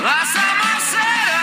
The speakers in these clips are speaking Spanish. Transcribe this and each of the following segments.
Laça Marcelo!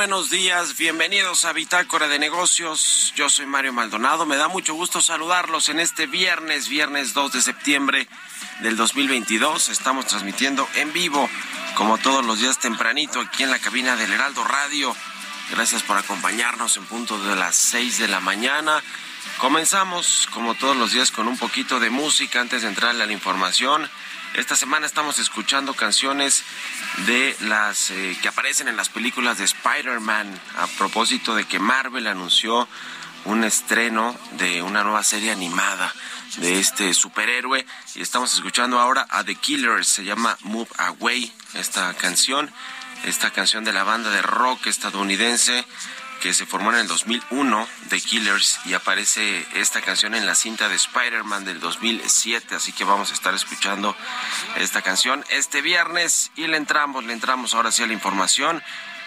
Buenos días. Bienvenidos a Bitácora de Negocios. Yo soy Mario Maldonado. Me da mucho gusto saludarlos en este viernes, viernes 2 de septiembre del 2022. Estamos transmitiendo en vivo, como todos los días tempranito, aquí en la cabina del Heraldo Radio. Gracias por acompañarnos en punto de las 6 de la mañana. Comenzamos, como todos los días, con un poquito de música antes de entrar a la información. Esta semana estamos escuchando canciones de las eh, que aparecen en las películas de Spider-Man a propósito de que Marvel anunció un estreno de una nueva serie animada de este superhéroe. Y estamos escuchando ahora a The Killers, se llama Move Away esta canción, esta canción de la banda de rock estadounidense que se formó en el 2001, The Killers, y aparece esta canción en la cinta de Spider-Man del 2007, así que vamos a estar escuchando esta canción este viernes y le entramos, le entramos ahora sí a la información.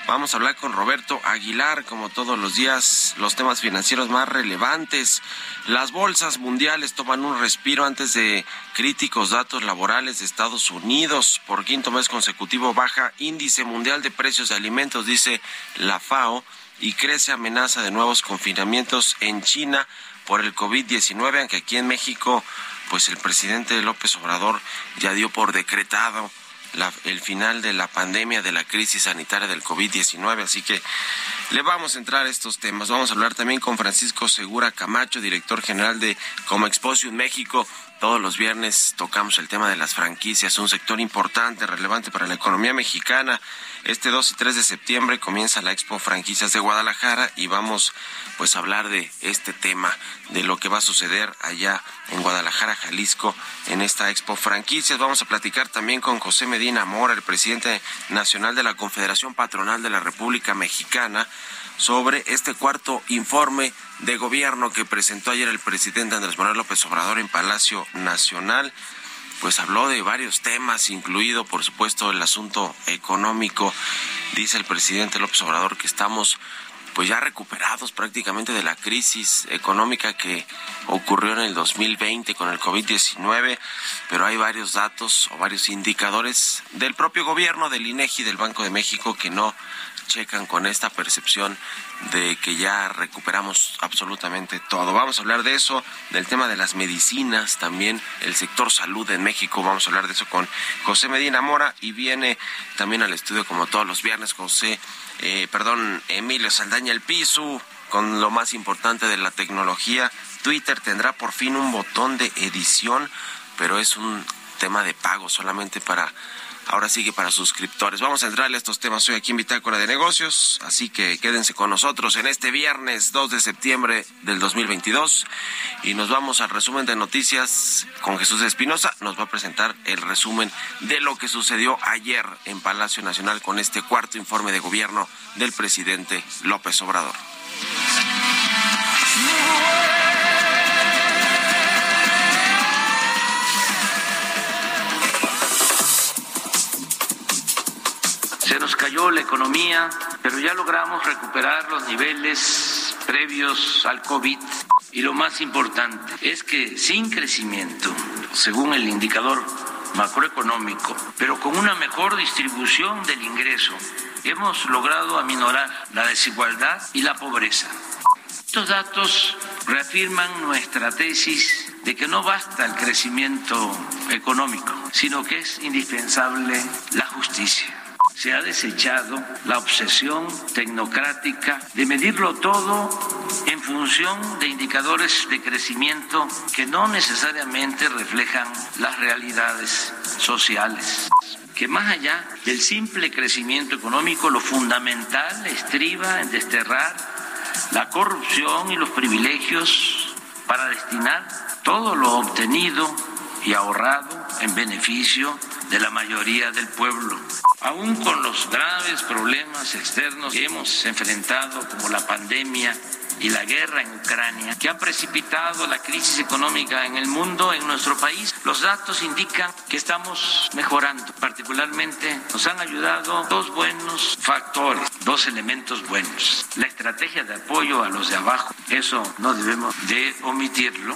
Vamos a hablar con Roberto Aguilar, como todos los días, los temas financieros más relevantes. Las bolsas mundiales toman un respiro antes de críticos datos laborales de Estados Unidos. Por quinto mes consecutivo baja índice mundial de precios de alimentos, dice la FAO y crece amenaza de nuevos confinamientos en China por el COVID-19, aunque aquí en México, pues el presidente López Obrador ya dio por decretado la, el final de la pandemia, de la crisis sanitaria del COVID-19, así que le vamos a entrar a estos temas. Vamos a hablar también con Francisco Segura Camacho, director general de Como en México. Todos los viernes tocamos el tema de las franquicias, un sector importante, relevante para la economía mexicana. Este 2 y 3 de septiembre comienza la Expo Franquicias de Guadalajara y vamos pues a hablar de este tema, de lo que va a suceder allá en Guadalajara, Jalisco, en esta Expo Franquicias. Vamos a platicar también con José Medina Mora, el presidente nacional de la Confederación Patronal de la República Mexicana, sobre este cuarto informe de gobierno que presentó ayer el presidente Andrés Manuel López Obrador en Palacio Nacional. Pues habló de varios temas, incluido por supuesto el asunto económico. Dice el presidente López Obrador que estamos pues ya recuperados prácticamente de la crisis económica que ocurrió en el 2020 con el COVID-19, pero hay varios datos o varios indicadores del propio gobierno, del INEGI, del Banco de México que no checan con esta percepción de que ya recuperamos absolutamente todo. Vamos a hablar de eso, del tema de las medicinas, también el sector salud en México. Vamos a hablar de eso con José Medina Mora y viene también al estudio como todos los viernes José, eh, perdón, Emilio Saldaña El Piso con lo más importante de la tecnología. Twitter tendrá por fin un botón de edición, pero es un tema de pago solamente para ahora sigue para suscriptores. Vamos a entrarle a estos temas hoy aquí en Bitácora de Negocios, así que quédense con nosotros en este viernes 2 de septiembre del 2022 y nos vamos al resumen de noticias con Jesús Espinosa. Nos va a presentar el resumen de lo que sucedió ayer en Palacio Nacional con este cuarto informe de gobierno del presidente López Obrador. La economía, pero ya logramos recuperar los niveles previos al COVID. Y lo más importante es que sin crecimiento, según el indicador macroeconómico, pero con una mejor distribución del ingreso, hemos logrado aminorar la desigualdad y la pobreza. Estos datos reafirman nuestra tesis de que no basta el crecimiento económico, sino que es indispensable la justicia se ha desechado la obsesión tecnocrática de medirlo todo en función de indicadores de crecimiento que no necesariamente reflejan las realidades sociales. Que más allá del simple crecimiento económico, lo fundamental estriba en desterrar la corrupción y los privilegios para destinar todo lo obtenido y ahorrado en beneficio de la mayoría del pueblo. Aún con los graves problemas externos que hemos enfrentado, como la pandemia y la guerra en Ucrania, que han precipitado la crisis económica en el mundo, en nuestro país, los datos indican que estamos mejorando. Particularmente nos han ayudado dos buenos factores, dos elementos buenos. La estrategia de apoyo a los de abajo, eso no debemos de omitirlo,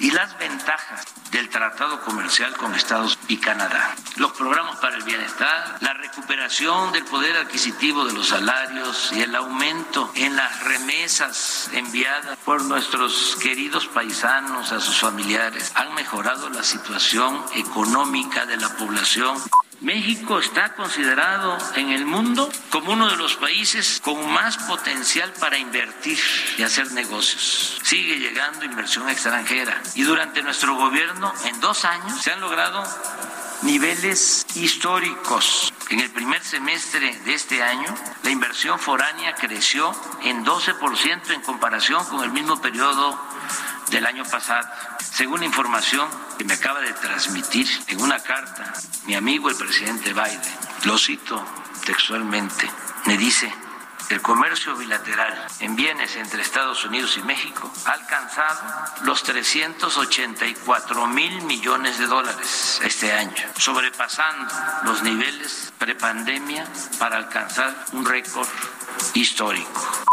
y las ventajas del tratado comercial con Estados y Canadá. Los programas para el bienestar, la recuperación del poder adquisitivo de los salarios y el aumento en las remesas enviadas por nuestros queridos paisanos a sus familiares han mejorado la situación económica de la población México está considerado en el mundo como uno de los países con más potencial para invertir y hacer negocios. Sigue llegando inversión extranjera y durante nuestro gobierno en dos años se han logrado niveles históricos. En el primer semestre de este año, la inversión foránea creció en 12% en comparación con el mismo periodo del año pasado. Según información que me acaba de transmitir en una carta mi amigo el presidente Biden, lo cito textualmente, me dice, el comercio bilateral en bienes entre Estados Unidos y México ha alcanzado los 384 mil millones de dólares este año, sobrepasando los niveles prepandemia para alcanzar un récord histórico.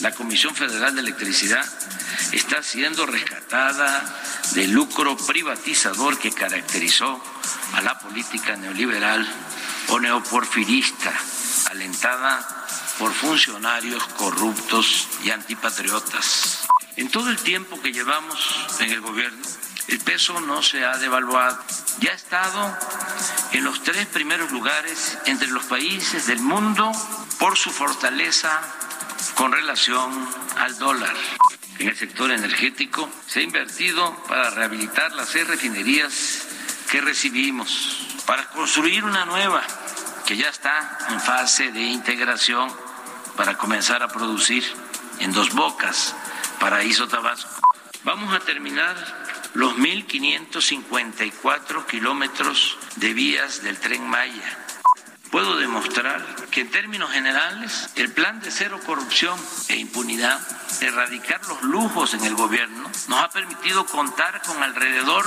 La Comisión Federal de Electricidad está siendo rescatada del lucro privatizador que caracterizó a la política neoliberal o neoporfirista, alentada por funcionarios corruptos y antipatriotas. En todo el tiempo que llevamos en el gobierno, el peso no se ha devaluado. Ya ha estado en los tres primeros lugares entre los países del mundo por su fortaleza con relación al dólar. En el sector energético se ha invertido para rehabilitar las seis refinerías que recibimos, para construir una nueva que ya está en fase de integración para comenzar a producir en dos bocas, Paraíso Tabasco. Vamos a terminar los 1.554 kilómetros de vías del tren Maya. Puedo demostrar que en términos generales el plan de cero corrupción e impunidad, erradicar los lujos en el gobierno, nos ha permitido contar con alrededor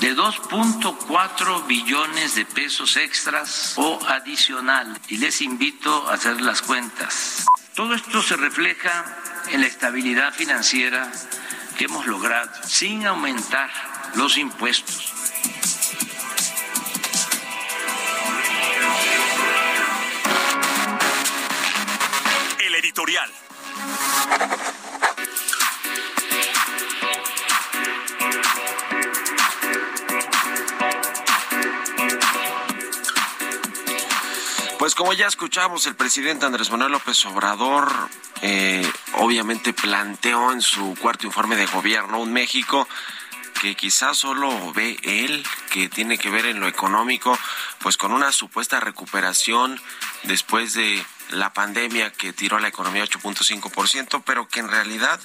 de 2.4 billones de pesos extras o adicional. Y les invito a hacer las cuentas. Todo esto se refleja en la estabilidad financiera que hemos logrado sin aumentar los impuestos. El editorial. Pues como ya escuchamos, el presidente Andrés Manuel López Obrador eh, obviamente planteó en su cuarto informe de gobierno un México que quizás solo ve él, que tiene que ver en lo económico, pues con una supuesta recuperación después de la pandemia que tiró a la economía 8.5%, pero que en realidad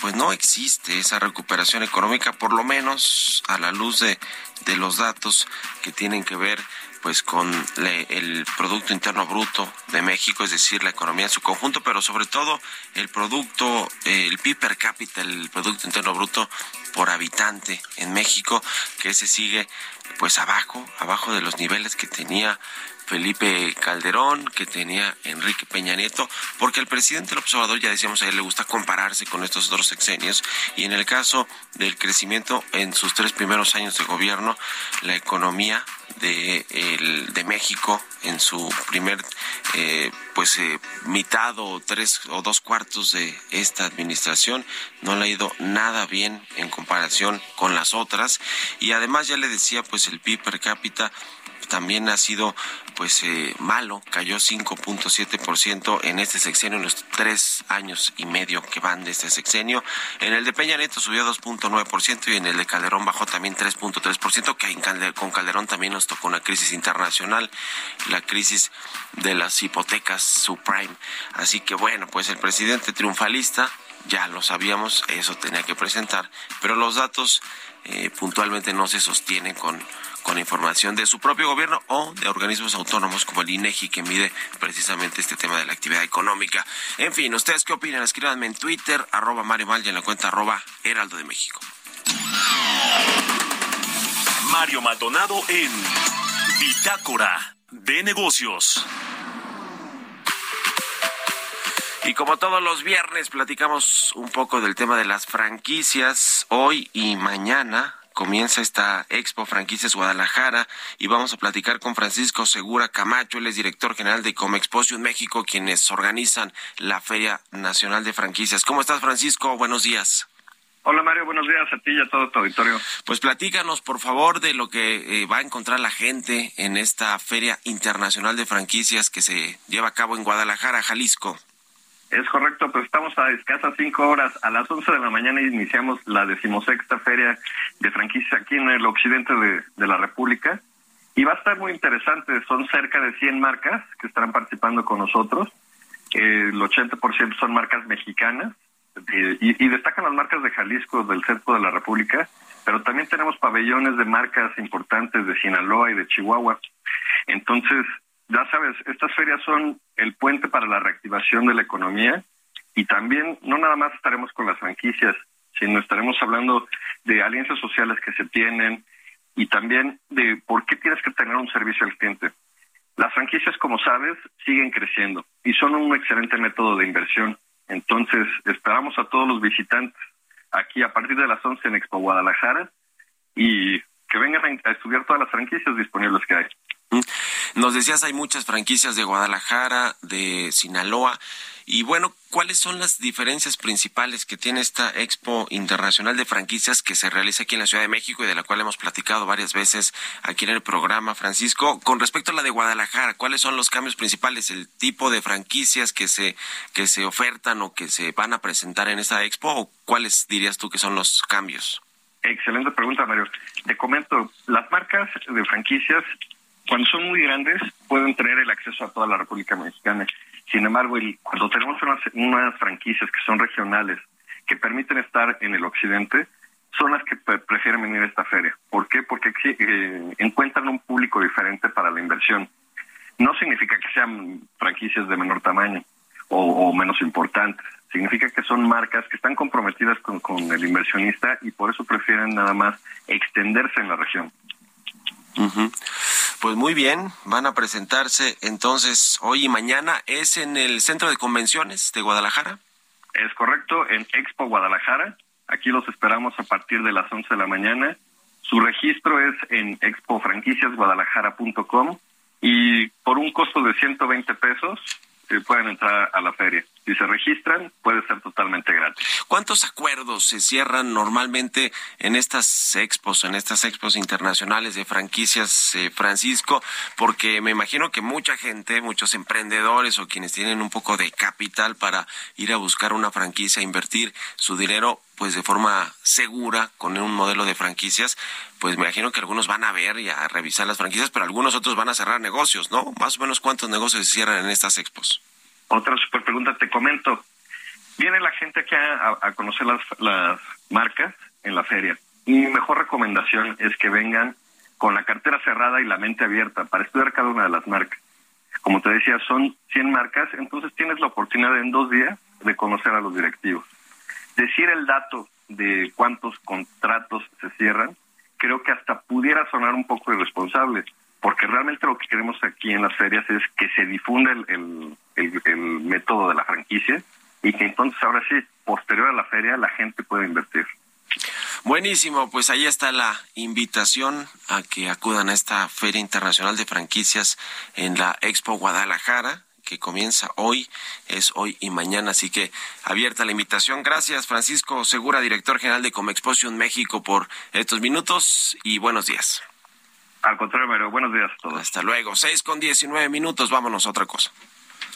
pues no existe esa recuperación económica, por lo menos a la luz de, de los datos que tienen que ver pues con le- el Producto Interno Bruto de México, es decir, la economía en su conjunto, pero sobre todo el producto, eh, el PIB per cápita, el Producto Interno Bruto por habitante en México, que ese sigue pues abajo, abajo de los niveles que tenía Felipe Calderón, que tenía Enrique Peña Nieto, porque el presidente López Obrador, ya decíamos, a él le gusta compararse con estos otros sexenios, y en el caso del crecimiento en sus tres primeros años de gobierno, la economía de, el- de México en su primer eh, pues eh, mitad o tres o dos cuartos de esta administración. No le ha ido nada bien en comparación con las otras. Y además ya le decía pues el PIB per cápita también ha sido pues eh, malo, cayó 5.7% en este sexenio, en los tres años y medio que van de este sexenio. En el de Peña Nieto subió 2.9% y en el de Calderón bajó también 3.3%, que en con Calderón también nos tocó una crisis internacional, la crisis de las hipotecas subprime. Así que bueno, pues el presidente triunfalista, ya lo sabíamos, eso tenía que presentar, pero los datos eh, puntualmente no se sostienen con, con información de su propio gobierno o de organismos autónomos como el INEGI que mide precisamente este tema de la actividad económica. En fin, ¿ustedes qué opinan? Escríbanme en Twitter, arroba Mario Mal y en la cuenta arroba Heraldo de México. Mario Maldonado en Bitácora de Negocios. Y como todos los viernes platicamos un poco del tema de las franquicias. Hoy y mañana comienza esta Expo Franquicias Guadalajara y vamos a platicar con Francisco Segura Camacho, él es director general de Comexposium México, quienes organizan la Feria Nacional de Franquicias. ¿Cómo estás, Francisco? Buenos días. Hola Mario, buenos días a ti y a todo tu auditorio. Pues platícanos, por favor, de lo que eh, va a encontrar la gente en esta Feria Internacional de Franquicias que se lleva a cabo en Guadalajara, Jalisco. Es correcto, pues estamos a escasas cinco horas. A las once de la mañana iniciamos la decimosexta feria de franquicias aquí en el occidente de, la República. Y va a estar muy interesante, son cerca de 100 marcas que estarán participando con nosotros. El 80% son marcas mexicanas eh, y, y destacan las marcas de Jalisco, del centro de la República, pero también tenemos pabellones de marcas importantes de Sinaloa y de Chihuahua. Entonces, ya sabes, estas ferias son el puente para la reactivación de la economía y también no nada más estaremos con las franquicias, sino estaremos hablando de alianzas sociales que se tienen y también de por qué tienes que tener un servicio al cliente. Las franquicias, como sabes, siguen creciendo y son un excelente método de inversión. Entonces, esperamos a todos los visitantes aquí a partir de las 11 en Expo Guadalajara y que vengan a estudiar todas las franquicias disponibles que hay. Nos decías, hay muchas franquicias de Guadalajara, de Sinaloa. Y bueno, ¿cuáles son las diferencias principales que tiene esta Expo Internacional de Franquicias que se realiza aquí en la Ciudad de México y de la cual hemos platicado varias veces aquí en el programa, Francisco? Con respecto a la de Guadalajara, ¿cuáles son los cambios principales? ¿El tipo de franquicias que se, que se ofertan o que se van a presentar en esta Expo? ¿O cuáles dirías tú que son los cambios? Excelente pregunta, Mario. Te comento, las marcas de franquicias, cuando son muy grandes, pueden tener el acceso a toda la República Mexicana. Sin embargo, cuando tenemos unas, franquicias que son regionales, que permiten estar en el occidente, son las que pre- prefieren venir a esta feria. ¿Por qué? Porque eh, encuentran un público diferente para la inversión. No significa que sean franquicias de menor tamaño o, o menos importantes. Significa que son marcas que están comprometidas con, con el inversionista y por eso prefieren nada más extenderse en la región. Ujú. Pues muy bien, van a presentarse entonces hoy y mañana. ¿Es en el Centro de Convenciones de Guadalajara? Es correcto, en Expo Guadalajara. Aquí los esperamos a partir de las 11 de la mañana. Su registro es en expofranquiciasguadalajara.com y por un costo de 120 pesos eh, pueden entrar a la feria. Si se registran, puede ser totalmente gratis. ¿Cuántos acuerdos se cierran normalmente en estas expos, en estas expos internacionales de franquicias, eh, Francisco? Porque me imagino que mucha gente, muchos emprendedores o quienes tienen un poco de capital para ir a buscar una franquicia, invertir su dinero pues de forma segura con un modelo de franquicias, pues me imagino que algunos van a ver y a revisar las franquicias, pero algunos otros van a cerrar negocios, ¿no? Más o menos cuántos negocios se cierran en estas expos. Otra super pregunta, te comento. Viene la gente aquí a, a- conocer las, las marcas en la feria. Y mi mejor recomendación es que vengan con la cartera cerrada y la mente abierta para estudiar cada una de las marcas. Como te decía, son 100 marcas, entonces tienes la oportunidad en dos días de conocer a los directivos. Decir el dato de cuántos contratos se cierran, creo que hasta pudiera sonar un poco irresponsable, porque realmente lo que queremos aquí en las ferias es que se difunda el, el- el- el método de la franquicia y que entonces ahora sí, posterior a la feria, la gente pueda invertir. Buenísimo, pues ahí está la invitación a que acudan a esta Feria Internacional de Franquicias en la Expo Guadalajara que comienza hoy, es hoy y mañana, así que abierta la invitación. Gracias, Francisco Segura, director general de Comexposition México, por estos minutos y buenos días. Al contrario, Mario, buenos días a todos. Hasta luego, seis con diecinueve minutos, vámonos a otra cosa.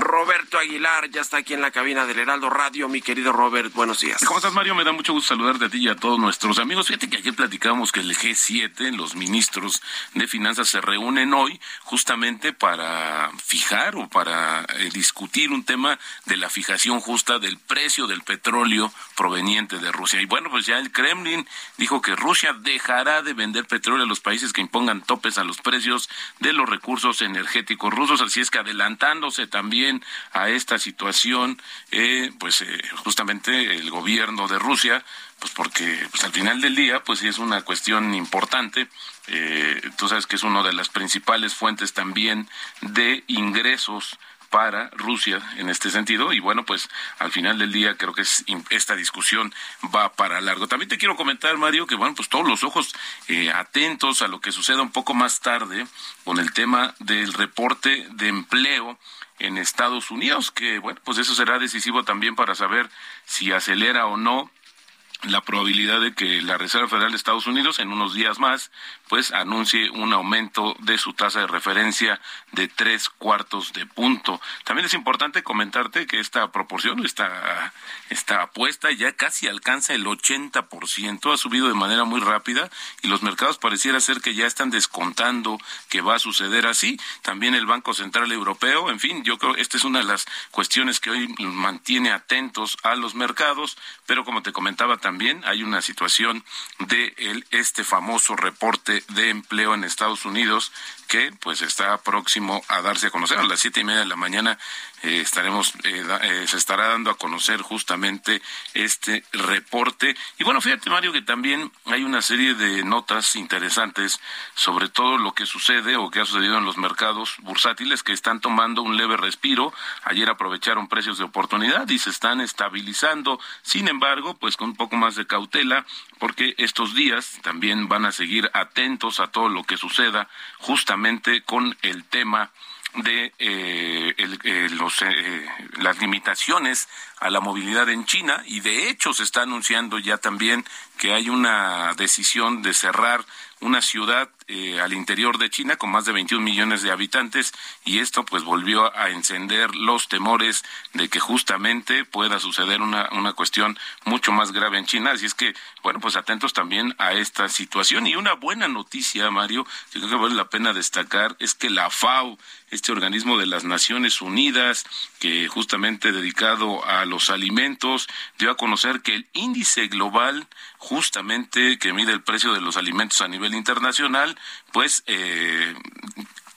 Roberto Aguilar ya está aquí en la cabina del Heraldo Radio. Mi querido Robert, buenos días. ¿Cómo estás, Mario? Me da mucho gusto saludarte a ti y a todos nuestros amigos. Fíjate que ayer platicábamos que el G7, los ministros de finanzas, se reúnen hoy justamente para fijar o para eh, discutir un tema de la fijación justa del precio del petróleo proveniente de Rusia. Y bueno, pues ya el Kremlin dijo que Rusia dejará de vender petróleo a los países que impongan topes a los precios de los recursos energéticos rusos. Así es que adelantándose también a esta situación, eh, pues eh, justamente el gobierno de Rusia, pues porque pues al final del día, pues sí es una cuestión importante. Eh, tú sabes que es una de las principales fuentes también de ingresos para Rusia en este sentido y bueno pues al final del día creo que es, esta discusión va para largo también te quiero comentar Mario que bueno pues todos los ojos eh, atentos a lo que suceda un poco más tarde con el tema del reporte de empleo en Estados Unidos que bueno pues eso será decisivo también para saber si acelera o no la probabilidad de que la Reserva Federal de Estados Unidos en unos días más pues anuncie un aumento de su tasa de referencia de tres cuartos de punto. También es importante comentarte que esta proporción, esta, esta apuesta ya casi alcanza el 80%, ha subido de manera muy rápida y los mercados pareciera ser que ya están descontando que va a suceder así. También el Banco Central Europeo, en fin, yo creo que esta es una de las cuestiones que hoy mantiene atentos a los mercados, pero como te comentaba hay una situación de el, este famoso reporte de empleo en Estados Unidos que pues está próximo a darse a conocer. A las siete y media de la mañana eh, estaremos eh, eh, se estará dando a conocer justamente este reporte. Y bueno fíjate Mario que también hay una serie de notas interesantes sobre todo lo que sucede o que ha sucedido en los mercados bursátiles que están tomando un leve respiro. Ayer aprovecharon precios de oportunidad y se están estabilizando. Sin embargo pues con un poco más de cautela porque estos días también van a seguir atentos a todo lo que suceda justamente con el tema de eh, el- eh, los, eh, las limitaciones a la movilidad en China y de hecho se está anunciando ya también que hay una decisión de cerrar una ciudad eh, al interior de China con más de 21 millones de habitantes y esto pues volvió a encender los temores de que justamente pueda suceder una, una cuestión mucho más grave en China. Así es que, bueno, pues atentos también a esta situación. Y una buena noticia, Mario, que creo que vale la pena destacar, es que la FAO, este organismo de las Naciones Unidas, que justamente dedicado a los alimentos, dio a conocer que el índice global, justamente que mide el precio de los alimentos a nivel internacional, pues eh,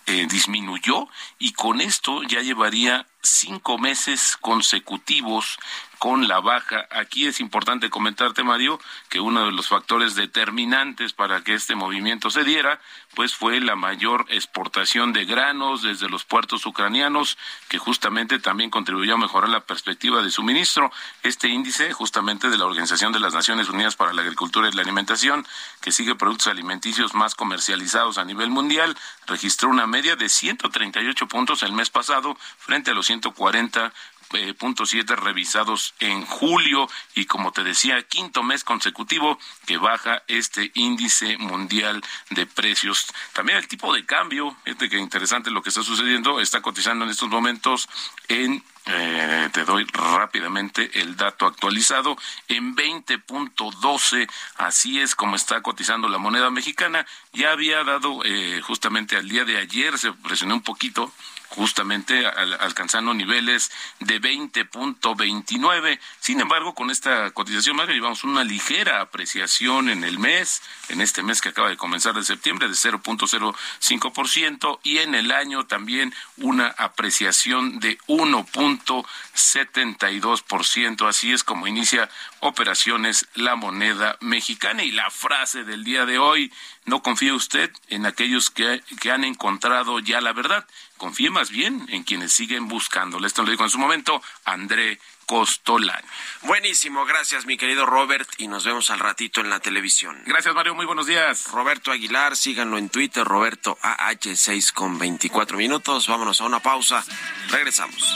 eh, disminuyó y con esto ya llevaría cinco meses consecutivos con la baja. Aquí es importante comentarte, Mario, que uno de los factores determinantes para que este movimiento se diera, pues fue la mayor exportación de granos desde los puertos ucranianos, que justamente también contribuyó a mejorar la perspectiva de suministro. Este índice, justamente de la Organización de las Naciones Unidas para la Agricultura y la Alimentación, que sigue productos alimenticios más comercializados a nivel mundial, registró una media de 138 puntos el mes pasado frente a los 140 eh, punto siete revisados en julio y como te decía quinto mes consecutivo que baja este índice mundial de precios. También el tipo de cambio fíjate que interesante lo que está sucediendo está cotizando en estos momentos en eh, te doy rápidamente el dato actualizado en 20.12 así es como está cotizando la moneda mexicana. Ya había dado eh, justamente al día de ayer se presionó un poquito justamente al- alcanzando niveles de 20.29. Sin embargo, con esta cotización, Mario, llevamos una ligera apreciación en el mes, en este mes que acaba de comenzar de septiembre, de 0.05%, y en el año también una apreciación de 1.72%. Así es como inicia operaciones la moneda mexicana. Y la frase del día de hoy, no confíe usted en aquellos que, que han encontrado ya la verdad. Confíe más bien en quienes siguen buscándola. Esto lo dijo en su momento André Costolani. Buenísimo, gracias mi querido Robert y nos vemos al ratito en la televisión. Gracias Mario, muy buenos días. Roberto Aguilar, síganlo en Twitter, Roberto AH6 con 24 minutos. Vámonos a una pausa. Regresamos.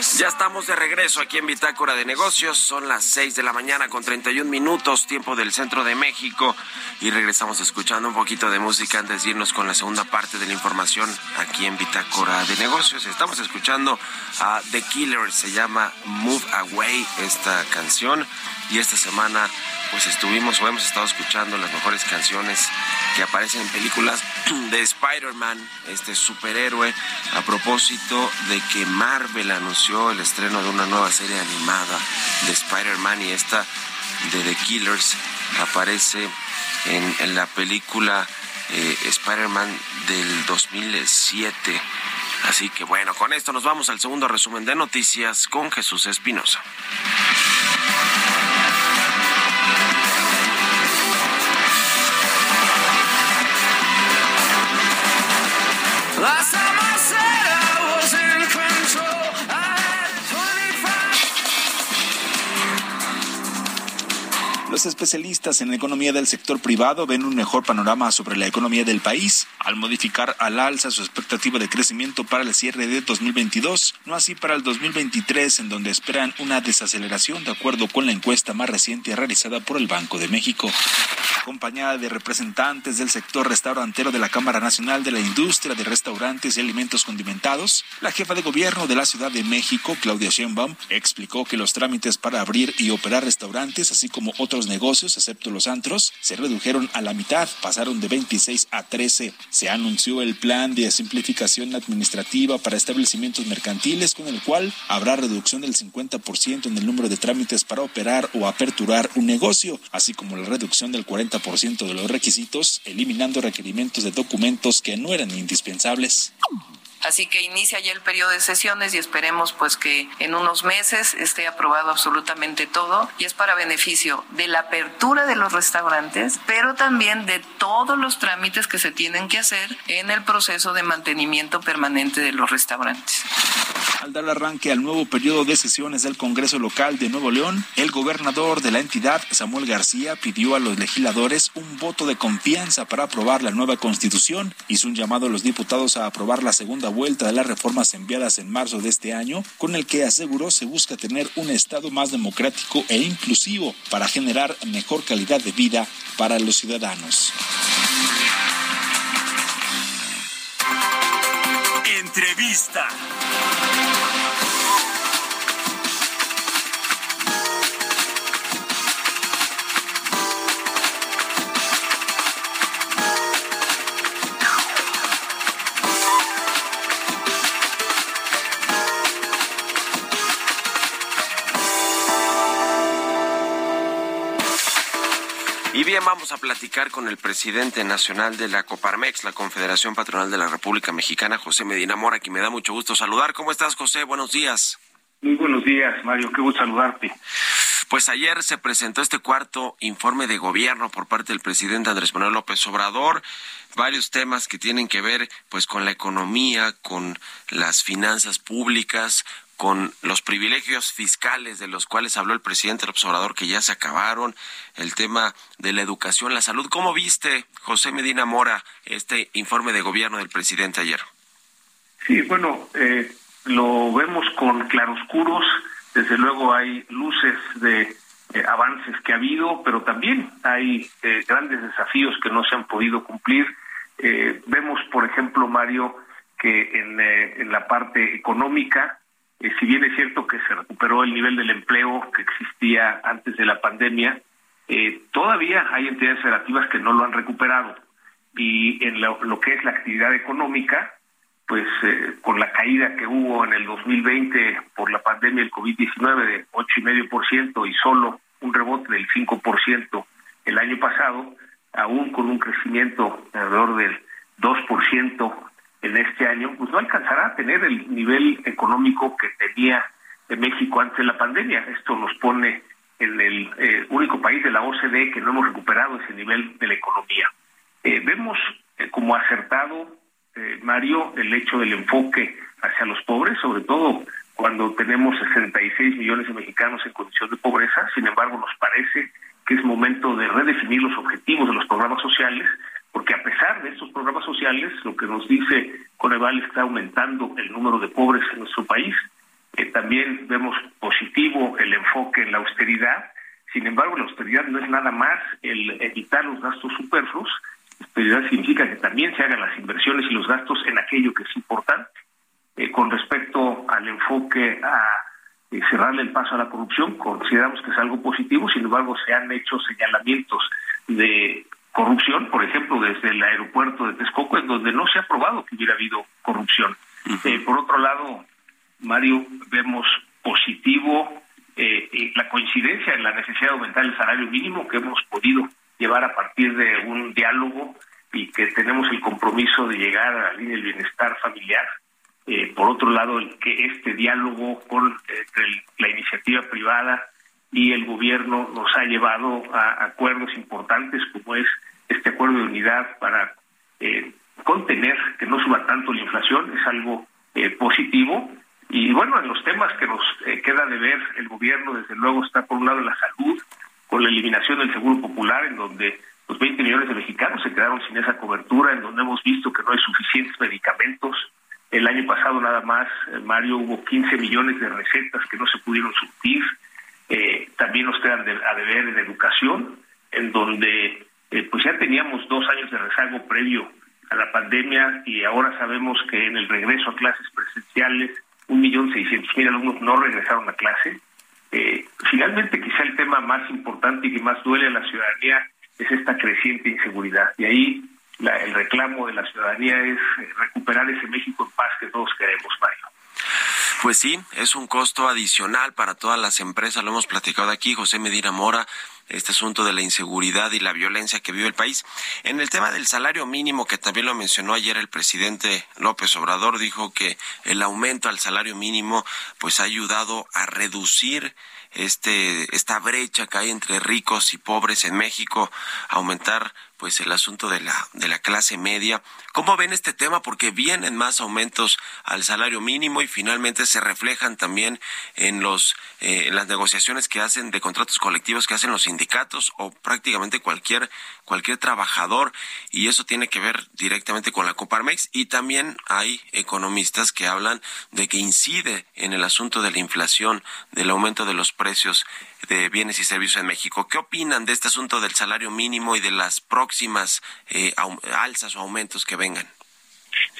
Ya estamos de regreso aquí en Bitácora de Negocios. Son las 6 de la mañana con 31 minutos, tiempo del centro de México. Y regresamos escuchando un poquito de música antes de irnos con la segunda parte de la información aquí en Bitácora de Negocios. Estamos escuchando a The Killers, se llama Move Away esta canción. Y esta semana pues estuvimos o hemos estado escuchando las mejores canciones que aparecen en películas de Spider-Man, este superhéroe, a propósito de que Marvel anunció el estreno de una nueva serie animada de Spider-Man y esta de The Killers aparece en, la película eh, Spider-Man del 2007. Así que bueno, con esto nos vamos al segundo resumen de noticias con Jesús Espinosa. Pasa 25. Los especialistas en economía del sector privado ven un mejor panorama sobre la economía del país al modificar al alza su expectativa de crecimiento para el cierre de 2022, no así para el 2023, en donde esperan una desaceleración de acuerdo con la encuesta más reciente realizada por el Banco de México. Acompañada de representantes del sector restaurantero de la Cámara Nacional de la Industria de Restaurantes y Alimentos Condimentados, la jefa de gobierno de la Ciudad de México, Claudia Sheinbaum, explicó que los trámites para abrir y operar restaurantes, así como otros negocios, excepto los antros, se redujeron a la mitad, pasaron de 26 a 13. Se anunció el plan de simplificación administrativa para establecimientos mercantiles, con el cual habrá reducción del 50% en el número de trámites para operar o aperturar un negocio, así como la reducción del 40% de los requisitos, eliminando requerimientos de documentos que no eran indispensables. Así que inicia ya el periodo de sesiones y esperemos pues que en unos meses esté aprobado absolutamente todo y es para beneficio de la apertura de los restaurantes, pero también de todos los trámites que se tienen que hacer en el proceso de mantenimiento permanente de los restaurantes. Al dar arranque al nuevo periodo de sesiones del Congreso Local de Nuevo León, el gobernador de la entidad, Samuel García, pidió a los legisladores un voto de confianza para aprobar la nueva constitución. Hizo un llamado a los diputados a aprobar la segunda vuelta de las reformas enviadas en marzo de este año, con el que aseguró se busca tener un Estado más democrático e inclusivo para generar mejor calidad de vida para los ciudadanos. Entrevista. Vamos a platicar con el presidente nacional de la Coparmex, la Confederación Patronal de la República Mexicana, José Medina Mora, que me da mucho gusto saludar. ¿Cómo estás, José? Buenos días. Muy buenos días, Mario. Qué gusto saludarte. Pues ayer se presentó este cuarto informe de gobierno por parte del presidente Andrés Manuel López Obrador, varios temas que tienen que ver pues con la economía, con las finanzas públicas, con los privilegios fiscales de los cuales habló el presidente López Obrador que ya se acabaron, el tema de la educación, la salud. ¿Cómo viste, José Medina Mora, este informe de gobierno del presidente ayer? Sí, bueno, eh, lo vemos con claroscuros. Desde luego hay luces de eh, avances que ha habido, pero también hay eh, grandes desafíos que no se han podido cumplir. Eh, vemos, por ejemplo, Mario, que en, eh, en la parte económica, si bien es cierto que se recuperó el nivel del empleo que existía antes de la pandemia, eh, todavía hay entidades federativas que no lo han recuperado. Y en lo, lo que es la actividad económica, pues eh, con la caída que hubo en el 2020 por la pandemia del COVID-19 de 8,5% y solo un rebote del 5% el año pasado, aún con un crecimiento alrededor del 2% en este año, pues no alcanzará a tener el nivel económico que tenía en México antes de la pandemia. Esto nos pone en el eh, único país de la OCDE que no hemos recuperado ese nivel de la economía. Eh, vemos eh, como acertado, Mario, el hecho del enfoque hacia los pobres, sobre todo cuando tenemos 66 millones de mexicanos en condición de pobreza. Sin embargo, nos parece que es momento de redefinir los objetivos de los programas sociales, porque a pesar de estos programas sociales, lo que nos dice Coneval está aumentando el número de pobres en nuestro país. Eh, también vemos positivo el enfoque en la austeridad. Sin embargo, la austeridad no es nada más el evitar los gastos superfluos. Austeridad significa que también se hagan las inversiones y los gastos en aquello que es importante. Eh, con respecto al enfoque a eh, cerrarle el paso a la corrupción, consideramos que es algo positivo, sin embargo se han hecho señalamientos de corrupción, por ejemplo, desde el aeropuerto de Texcoco, en donde no se ha probado que hubiera habido corrupción. Eh, por otro lado, Mario, vemos positivo eh, eh, la coincidencia en la necesidad de aumentar el salario mínimo que hemos podido llevar a partir de un diálogo y que tenemos el compromiso de llegar a la línea del bienestar familiar. Eh, por otro lado, el que este diálogo con la iniciativa privada y el gobierno nos ha llevado a acuerdos importantes como es este acuerdo de unidad para eh, contener que no suba tanto la inflación, es algo eh, positivo. Y bueno, en los temas que nos eh, queda de ver, el gobierno desde luego está por un lado en la salud, con la eliminación del Seguro Popular, en donde los 20 millones de mexicanos se quedaron sin esa cobertura, en donde hemos visto que no hay suficientes medicamentos. El año pasado nada más, eh, Mario, hubo 15 millones de recetas que no se pudieron surtir. Eh, también nos quedan de- a deber en educación, en donde eh, pues ya teníamos dos años de rezago previo a la pandemia y ahora sabemos que en el regreso a clases presenciales un millón seiscientos mil alumnos no regresaron a clase. Eh, finalmente, quizá el tema más importante y que más duele a la ciudadanía es esta creciente inseguridad. Y ahí la- el reclamo de la ciudadanía es eh, recuperar ese México en paz que todos queremos, Mario. Pues sí, es un costo adicional para todas las empresas, lo hemos platicado aquí, José Medina Mora, este asunto de la inseguridad y la violencia que vive el país. En el tema del salario mínimo, que también lo mencionó ayer el presidente López Obrador, dijo que el aumento al salario mínimo pues ha ayudado a reducir este esta brecha que hay entre ricos y pobres en México, aumentar pues el asunto de la de la clase media. ¿Cómo ven este tema? Porque vienen más aumentos al salario mínimo y finalmente se reflejan también en los eh, en las negociaciones que hacen de contratos colectivos que hacen los sindicatos o prácticamente cualquier cualquier trabajador y eso tiene que ver directamente con la Coparmex y también hay economistas que hablan de que incide en el asunto de la inflación, del aumento de los precios de bienes y servicios en México. ¿Qué opinan de este asunto del salario mínimo y de las próximas eh, alzas o aumentos que vengan?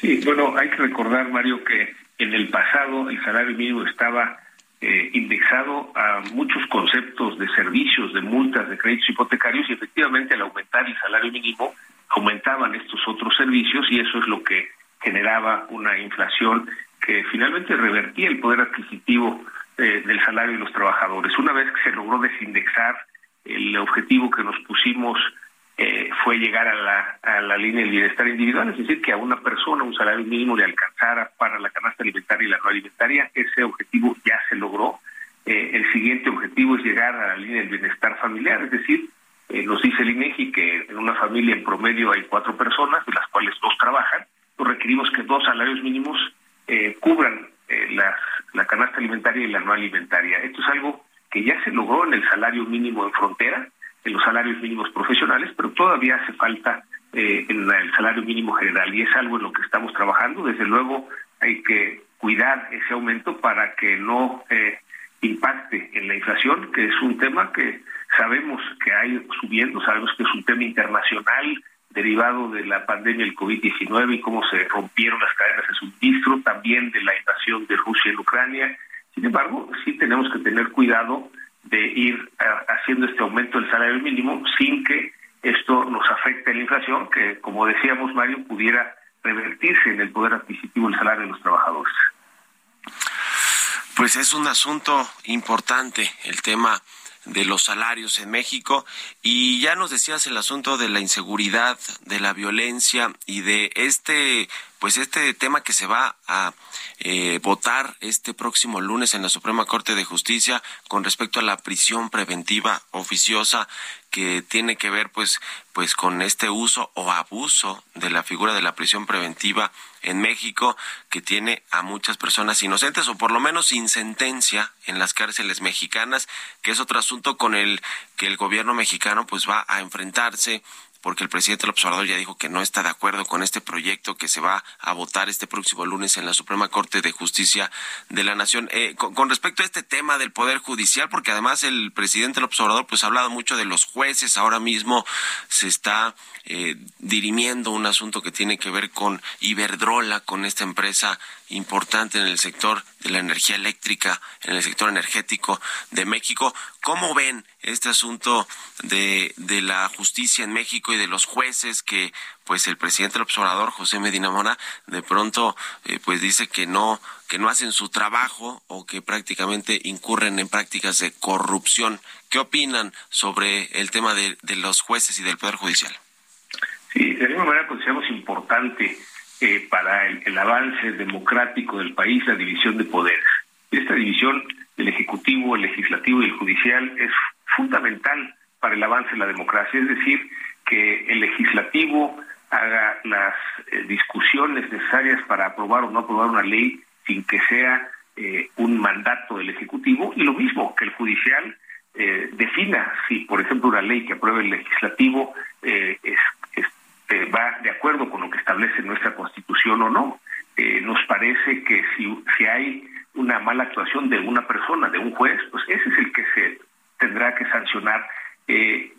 Sí, bueno, hay que recordar, Mario, que en el pasado el salario mínimo estaba eh, indexado a muchos conceptos de servicios, de multas, de créditos hipotecarios y efectivamente al aumentar el salario mínimo aumentaban estos otros servicios y eso es lo que generaba una inflación que finalmente revertía el poder adquisitivo eh, del salario de los trabajadores. Una vez que se logró desindexar el objetivo que nos pusimos eh, fue llegar a la, a la línea del bienestar individual, es decir, que a una persona un salario mínimo le alcanzara para la canasta alimentaria y la no alimentaria. Ese objetivo ya se logró. Eh, el siguiente objetivo es llegar a la línea del bienestar familiar, es decir, eh, nos dice el INEGI que en una familia en promedio hay cuatro personas, de las cuales dos trabajan, pues requerimos que dos salarios mínimos eh, cubran eh, las, la canasta alimentaria y la alimentaria. Esto es algo que ya se logró en el salario mínimo en frontera, en los salarios mínimos profesionales, pero todavía hace falta eh, en el salario mínimo general y es algo en lo que estamos trabajando. Desde luego hay que cuidar ese aumento para que no eh, impacte en la inflación, que es un tema que sabemos que ha ido subiendo, sabemos que es un tema internacional derivado de la pandemia del COVID-19 y cómo se rompieron las cadenas de suministro, también de la invasión de Rusia en Ucrania. Sin embargo, sí tenemos que tener cuidado de ir ah, haciendo este aumento del salario mínimo sin que esto nos afecte la inflación, que como decíamos Mario, pudiera revertirse en el poder adquisitivo del salario de los trabajadores. Pues es un asunto importante el tema de los salarios en México. Y ya nos decías el asunto de la inseguridad, de la violencia y de este pues este tema que se va a eh, votar este próximo lunes en la Suprema Corte de Justicia con respecto a la prisión preventiva oficiosa que tiene que ver pues pues con este uso o abuso de la figura de la prisión preventiva en México que tiene a muchas personas inocentes o por lo menos sin sentencia en las cárceles mexicanas, que es otro asunto con el que el gobierno mexicano pues va a enfrentarse porque el presidente del observador ya dijo que no está de acuerdo con este proyecto que se va a votar este próximo lunes en la Suprema Corte de Justicia de la Nación. Eh, con, respecto a este tema del Poder Judicial, porque además el presidente del observador pues ha hablado mucho de los jueces, ahora mismo se está eh, dirimiendo un asunto que tiene que ver con Iberdrola, con esta empresa importante en el sector de la energía eléctrica, en el sector energético de México. ¿Cómo ven este asunto de, de la justicia en México y de los jueces que pues el presidente del observador José Medina Mora de pronto eh, pues dice que no que no hacen su trabajo o que prácticamente incurren en prácticas de corrupción. ¿Qué opinan sobre el tema de, de los jueces y del poder judicial? Sí, de alguna manera consideramos importante eh, para el, avance democrático del país la división de poderes. Esta división del Ejecutivo, el Legislativo y el Judicial es fundamental para el avance de la democracia, es decir, que el Legislativo haga las eh, discusiones necesarias para aprobar o no aprobar una ley sin que sea eh, un mandato del Ejecutivo y lo mismo que el Judicial eh, defina si, por ejemplo, una ley que apruebe el Legislativo es, es, va de acuerdo con lo que establece nuestra Constitución o no. nos parece que si, si hay una mala actuación de una persona, de un juez, pues ese es el que se tendrá que sancionar.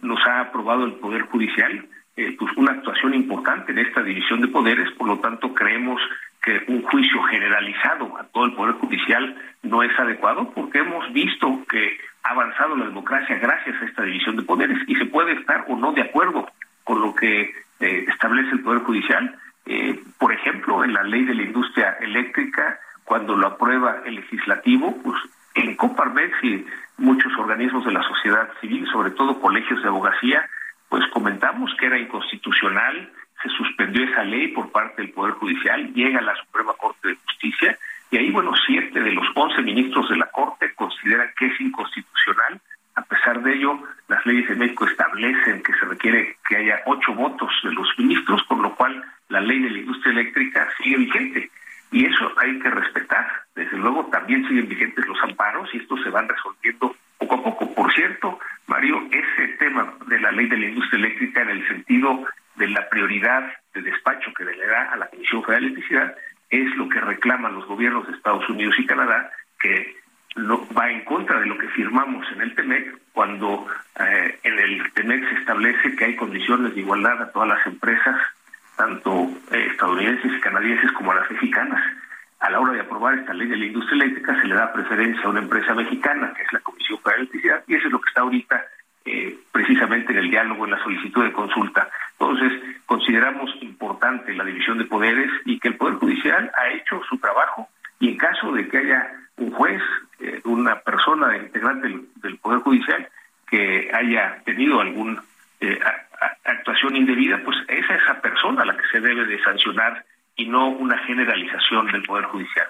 nos ha aprobado el Poder Judicial eh, pues una actuación importante en esta división de poderes, por lo tanto creemos que un juicio generalizado a todo el Poder Judicial no es adecuado porque hemos visto que ha avanzado la democracia gracias a esta división de poderes y se puede estar o no de acuerdo con lo que eh, establece el Poder Judicial. Eh, por ejemplo, en la ley de la industria eléctrica, cuando lo aprueba el legislativo, pues en Coparmex y muchos organismos de la sociedad civil, sobre todo colegios de abogacía, pues comentamos que era inconstitucional, se suspendió esa ley por parte del Poder Judicial, llega a la Suprema Corte de Justicia y ahí, bueno, siete de los once ministros de la Corte consideran que es inconstitucional. A pesar de ello, las leyes de México establecen que se requiere que haya ocho votos de los ministros, por lo cual la ley de la industria eléctrica sigue vigente. Y eso hay que respetar. Desde luego, también siguen vigentes los amparos y estos se van resolviendo poco a poco. Por cierto, Mario, ese tema de la ley de la industria eléctrica en el sentido de la prioridad de despacho que le da a la Comisión Federal de Electricidad es lo que reclaman los gobiernos de Estados Unidos y Canadá, que no, va en contra de lo que firmamos en el TEMEC, cuando eh, en el TEMEC se establece que hay condiciones de igualdad a todas las empresas, tanto eh, estadounidenses y canadienses como a las mexicanas a la hora de aprobar esta ley de la industria eléctrica se le da preferencia a una empresa mexicana, que es la Comisión Federal de Electricidad, y eso es lo que está ahorita eh, precisamente en el diálogo, en la solicitud de consulta. Entonces, consideramos importante la división de poderes y que el Poder Judicial ha hecho su trabajo y en caso de que haya un juez, eh, una persona integrante del, del, Poder Judicial que haya tenido algún eh, actuación indebida, pues es a esa persona la que se debe de sancionar y no una generalización del Poder Judicial.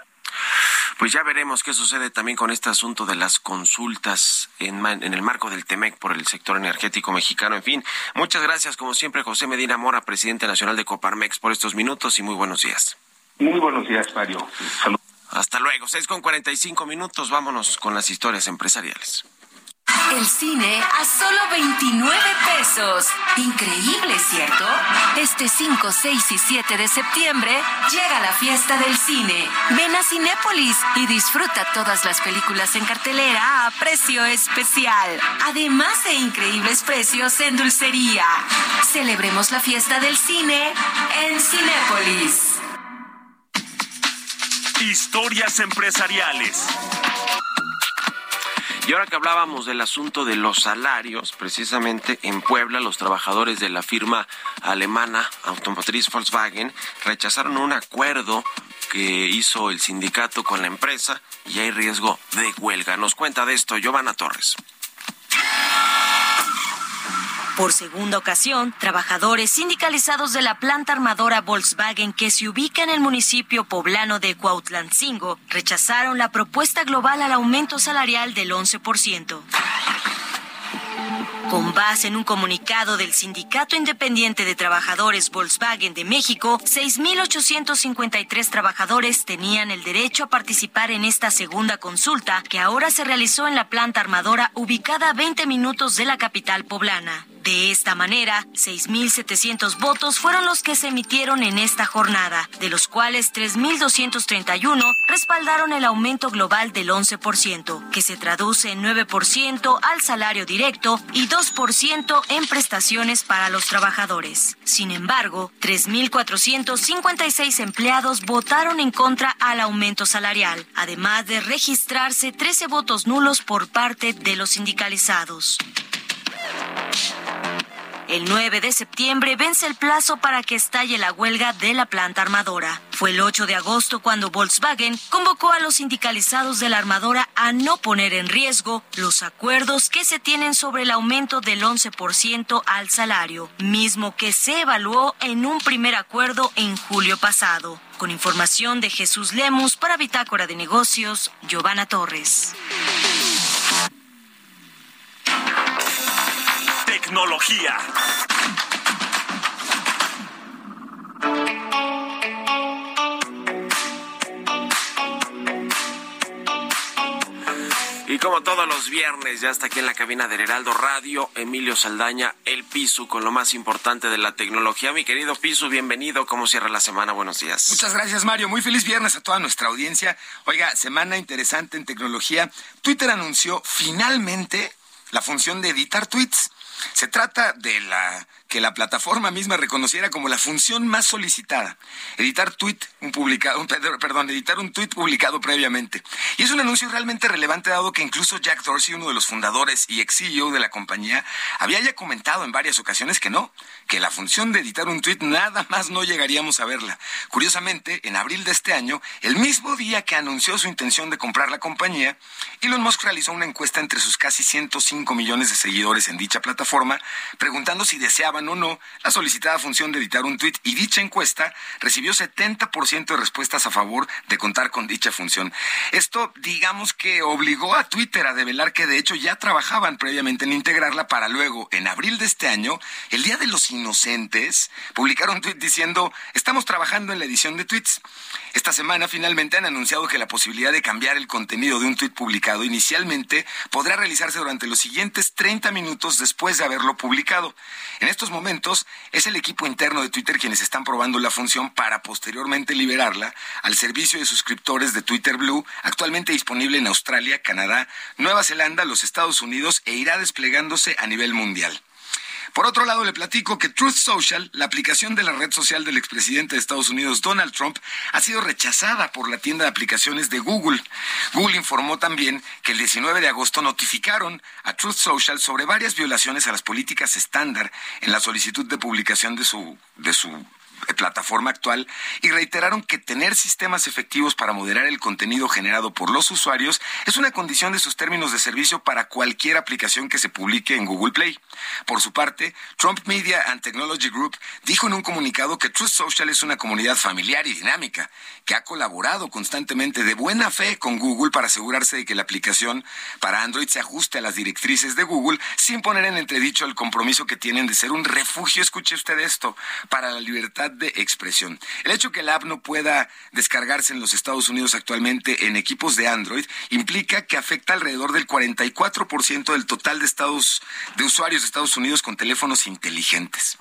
Pues ya veremos qué sucede también con este asunto de las consultas en, en, el marco del TEMEC por el sector energético mexicano. En fin, muchas gracias, como siempre, José Medina Mora, presidente nacional de Coparmex, por estos minutos y muy buenos días. Muy buenos días, Mario. Salud. Hasta luego, seis con cuarenta y cinco minutos. Vámonos con las historias empresariales. El cine a solo 29 pesos. Increíble, ¿cierto? Este 5, 6 y 7 de septiembre llega la fiesta del cine. Ven a Cinépolis y disfruta todas las películas en cartelera a precio especial. Además de increíbles precios en dulcería. Celebremos la fiesta del cine en Cinépolis. Historias empresariales. Y ahora que hablábamos del asunto de los salarios, precisamente en Puebla los trabajadores de la firma alemana automotriz Volkswagen rechazaron un acuerdo que hizo el sindicato con la empresa y hay riesgo de huelga. Nos cuenta de esto Giovanna Torres. Por segunda ocasión, trabajadores sindicalizados de la planta armadora Volkswagen que se ubica en el municipio poblano de Cuautlancingo rechazaron la propuesta global al aumento salarial del 11%. Con base en un comunicado del Sindicato Independiente de Trabajadores Volkswagen de México, 6.853 trabajadores tenían el derecho a participar en esta segunda consulta que ahora se realizó en la planta armadora ubicada a 20 minutos de la capital poblana. De esta manera, 6.700 votos fueron los que se emitieron en esta jornada, de los cuales 3.231 respaldaron el aumento global del 11%, que se traduce en 9% al salario directo y 2% en prestaciones para los trabajadores. Sin embargo, 3.456 empleados votaron en contra al aumento salarial, además de registrarse 13 votos nulos por parte de los sindicalizados. El 9 de septiembre vence el plazo para que estalle la huelga de la planta armadora. Fue el 8 de agosto cuando Volkswagen convocó a los sindicalizados de la armadora a no poner en riesgo los acuerdos que se tienen sobre el aumento del 11% al salario, mismo que se evaluó en un primer acuerdo en julio pasado. Con información de Jesús Lemus para Bitácora de Negocios, Giovanna Torres. Y como todos los viernes, ya está aquí en la cabina del Heraldo Radio, Emilio Saldaña, el Pisu, con lo más importante de la tecnología. Mi querido Pisu, bienvenido. ¿Cómo cierra la semana? Buenos días. Muchas gracias, Mario. Muy feliz viernes a toda nuestra audiencia. Oiga, semana interesante en tecnología. Twitter anunció finalmente la función de editar tweets. Se trata de la que la plataforma misma reconociera como la función más solicitada, editar tweet un publicado, perdón, editar un tweet publicado previamente. Y es un anuncio realmente relevante dado que incluso Jack Dorsey, uno de los fundadores y ex CEO de la compañía, había ya comentado en varias ocasiones que no, que la función de editar un tweet nada más no llegaríamos a verla. Curiosamente, en abril de este año, el mismo día que anunció su intención de comprar la compañía, Elon Musk realizó una encuesta entre sus casi 105 millones de seguidores en dicha plataforma, preguntando si deseaban o no la solicitada función de editar un tweet y dicha encuesta recibió 70% de respuestas a favor de contar con dicha función. Esto, digamos que obligó a Twitter a develar que de hecho ya trabajaban previamente en integrarla para luego, en abril de este año, el Día de los Inocentes, publicar un tweet diciendo, estamos trabajando en la edición de tweets. Esta semana finalmente han anunciado que la posibilidad de cambiar el contenido de un tweet publicado inicialmente podrá realizarse durante los siguientes 30 minutos después de haberlo publicado. En estos momentos es el equipo interno de Twitter quienes están probando la función para posteriormente liberarla al servicio de suscriptores de Twitter Blue, actualmente disponible en Australia, Canadá, Nueva Zelanda, los Estados Unidos e irá desplegándose a nivel mundial. Por otro lado, le platico que Truth Social, la aplicación de la red social del expresidente de Estados Unidos, Donald Trump, ha sido rechazada por la tienda de aplicaciones de Google. Google informó también que el 19 de agosto notificaron a Truth Social sobre varias violaciones a las políticas estándar en la solicitud de publicación de su, de su plataforma actual y reiteraron que tener sistemas efectivos para moderar el contenido generado por los usuarios es una condición de sus términos de servicio para cualquier aplicación que se publique en Google Play. Por su parte, Trump Media and Technology Group dijo en un comunicado que Truth Social es una comunidad familiar y dinámica que ha colaborado constantemente de buena fe con Google para asegurarse de que la aplicación para Android se ajuste a las directrices de Google sin poner en entredicho el compromiso que tienen de ser un refugio, escuche usted esto, para la libertad libertad de expresión. El hecho que la app no pueda descargarse en los Estados Unidos actualmente en equipos de Android implica que afecta alrededor del 44% del total de estados de usuarios de Estados Unidos con teléfonos inteligentes.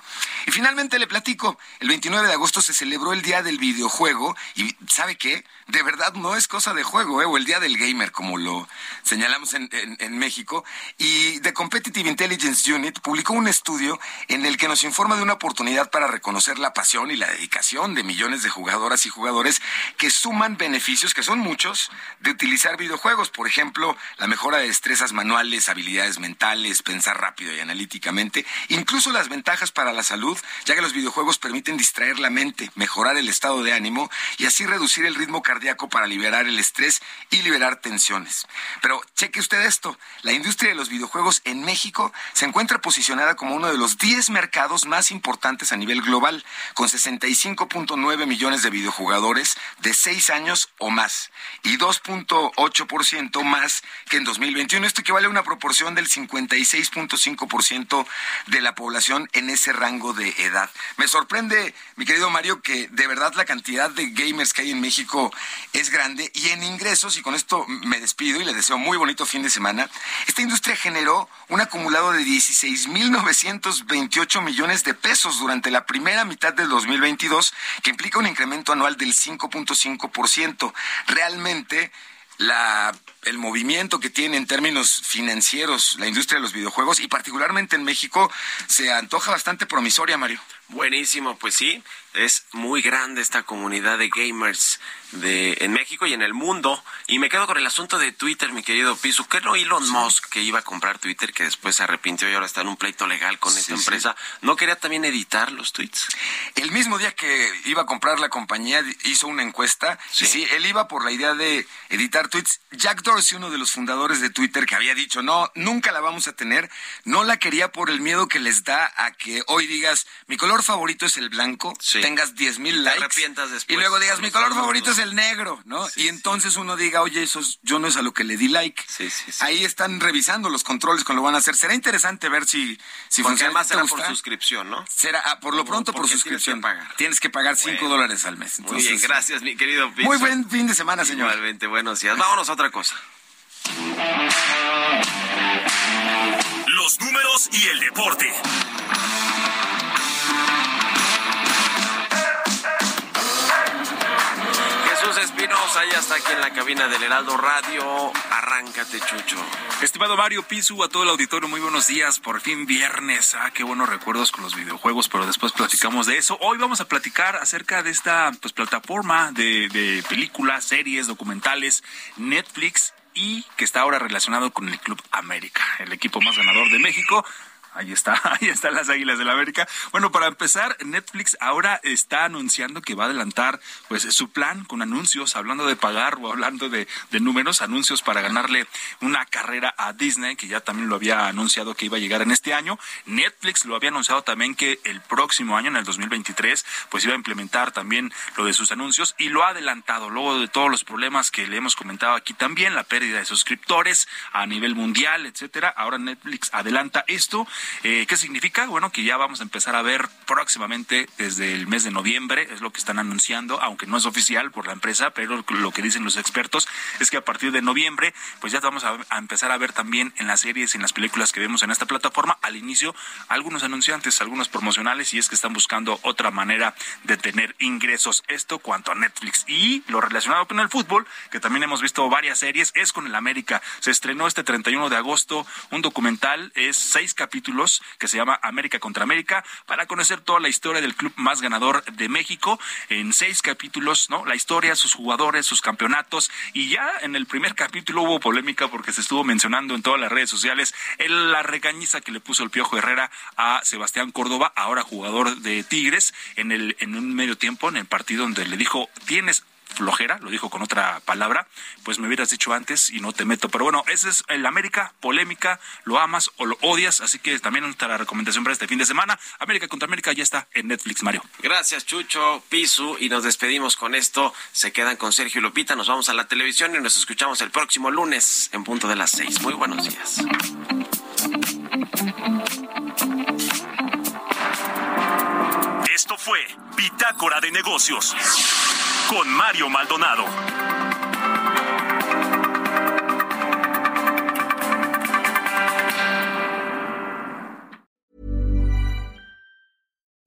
Y finalmente le platico, el 29 de agosto se celebró el Día del Videojuego y ¿sabe qué? De verdad no es cosa de juego, ¿eh? o el Día del Gamer, como lo señalamos en, en- en México. Y The Competitive Intelligence Unit publicó un estudio en el que nos informa de una oportunidad para reconocer la pasión y la dedicación de millones de jugadoras y jugadores que suman beneficios, que son muchos, de utilizar videojuegos. Por ejemplo, la mejora de destrezas manuales, habilidades mentales, pensar rápido y analíticamente, incluso las ventajas para la salud, ya que los videojuegos permiten distraer la mente, mejorar el estado de ánimo y así reducir el ritmo cardíaco para liberar el estrés y liberar tensiones. Pero cheque usted esto, la industria de los videojuegos en México se encuentra posicionada como uno de los 10 mercados más importantes a nivel global, con 65.9 millones de videojugadores de 6 años o más y 2.8% más que en 2021. Esto equivale a una proporción del 56.5% de la población en ese rango de edad. Me sorprende, mi querido Mario, que de verdad la cantidad de gamers que hay en México es grande y en ingresos, y con esto me despido y le deseo muy bonito fin de semana, esta industria generó un acumulado de 16.928 millones de pesos durante la primera mitad del 2022, que implica un incremento anual del 5.5%. Realmente la, el movimiento que tiene en términos financieros la industria de los videojuegos y particularmente en México se antoja bastante promisoria, Mario. Buenísimo, pues sí, es muy grande esta comunidad de gamers de en México y en el mundo. Y me quedo con el asunto de Twitter, mi querido Piso. ¿Qué no Elon Musk que iba a comprar Twitter, que después se arrepintió y ahora está en un pleito legal con esta sí. empresa? ¿No quería también editar los tweets? El mismo día que iba a comprar la compañía hizo una encuesta y sí, él iba por la idea de editar tweets. Jack Dorsey, uno de los fundadores de Twitter, que había dicho, no, nunca la vamos a tener, no la quería por el miedo que les da a que hoy digas, mi color favorito es el blanco, tengas 10 mil likes arrepientas después. y luego digas, mi color otros". favorito es el negro, ¿no? y entonces uno diga, oye, eso es- yo no es a lo que le di like. Ahí están revisando los controles con lo van a hacer. Será interesante ver si, si Porque funciona. además ¿Te será por suscripción, ¿no? Será, ah, por lo pronto por porque tienes suscripción. que pagar. Tienes que pagar 5 Bueno. dólares al mes. Muy bien, Entonces, gracias, mi querido. Muy buen fin de semana, señor. Igualmente, buenos días. Vámonos a otra cosa. Los números y el deporte. Jesús Espinosa ya está aquí en la cabina del Heraldo Radio. Arráncate, Chucho. Estimado Mario Pisu, a todo el auditorio, muy buenos días. Por fin viernes. Ah, qué buenos recuerdos con los videojuegos, pero después platicamos de eso. Hoy vamos a platicar acerca de esta pues, plataforma de, de películas, series, documentales, Netflix y que está ahora relacionado con el Club América, el equipo más ganador de México. Ahí está, ahí están las Águilas del la América. Bueno, para empezar, Netflix ahora está anunciando que va a adelantar pues su plan con anuncios, hablando de pagar o hablando de, de números, anuncios para ganarle una carrera a Disney, que ya también lo había anunciado que iba a llegar en este año. Netflix lo había anunciado también que el próximo año, en el 2023, pues iba a implementar también lo de sus anuncios y lo ha adelantado luego de todos los problemas que le hemos comentado aquí también, la pérdida de suscriptores a nivel mundial, etcétera. Ahora Netflix adelanta esto. Eh, ¿Qué significa? Bueno, que ya vamos a empezar a ver próximamente desde el mes de noviembre, es lo que están anunciando, aunque no es oficial por la empresa, pero lo que dicen los expertos es que a partir de noviembre, pues ya vamos a, a empezar a ver también en las series y en las películas que vemos en esta plataforma, al inicio, algunos anunciantes, algunos promocionales, y es que están buscando otra manera de tener ingresos. Esto cuanto a Netflix. Y lo relacionado con el fútbol, que también hemos visto varias series, es con el América. Se estrenó este 31 de agosto un documental, es seis capítulos que se llama América contra América, para conocer toda la historia del club más ganador de México en seis capítulos, ¿no? La historia, sus jugadores, sus campeonatos, y ya en el primer capítulo hubo polémica porque se estuvo mencionando en todas las redes sociales la regañiza que le puso el Piojo Herrera a Sebastián Córdoba, ahora jugador de Tigres, en el en un medio tiempo, en el partido donde le dijo, tienes flojera, lo dijo con otra palabra, pues me hubieras dicho antes y no te meto. Pero bueno, ese es el América, polémica, lo amas o lo odias, así que también nuestra recomendación para este fin de semana, América contra América ya está en Netflix, Mario. Gracias, Chucho, Pisu, y nos despedimos con esto. Se quedan con Sergio y Lupita, nos vamos a la televisión y nos escuchamos el próximo lunes en punto de las seis. Muy buenos días. Esto fue Bitácora de Negocios con Mario Maldonado.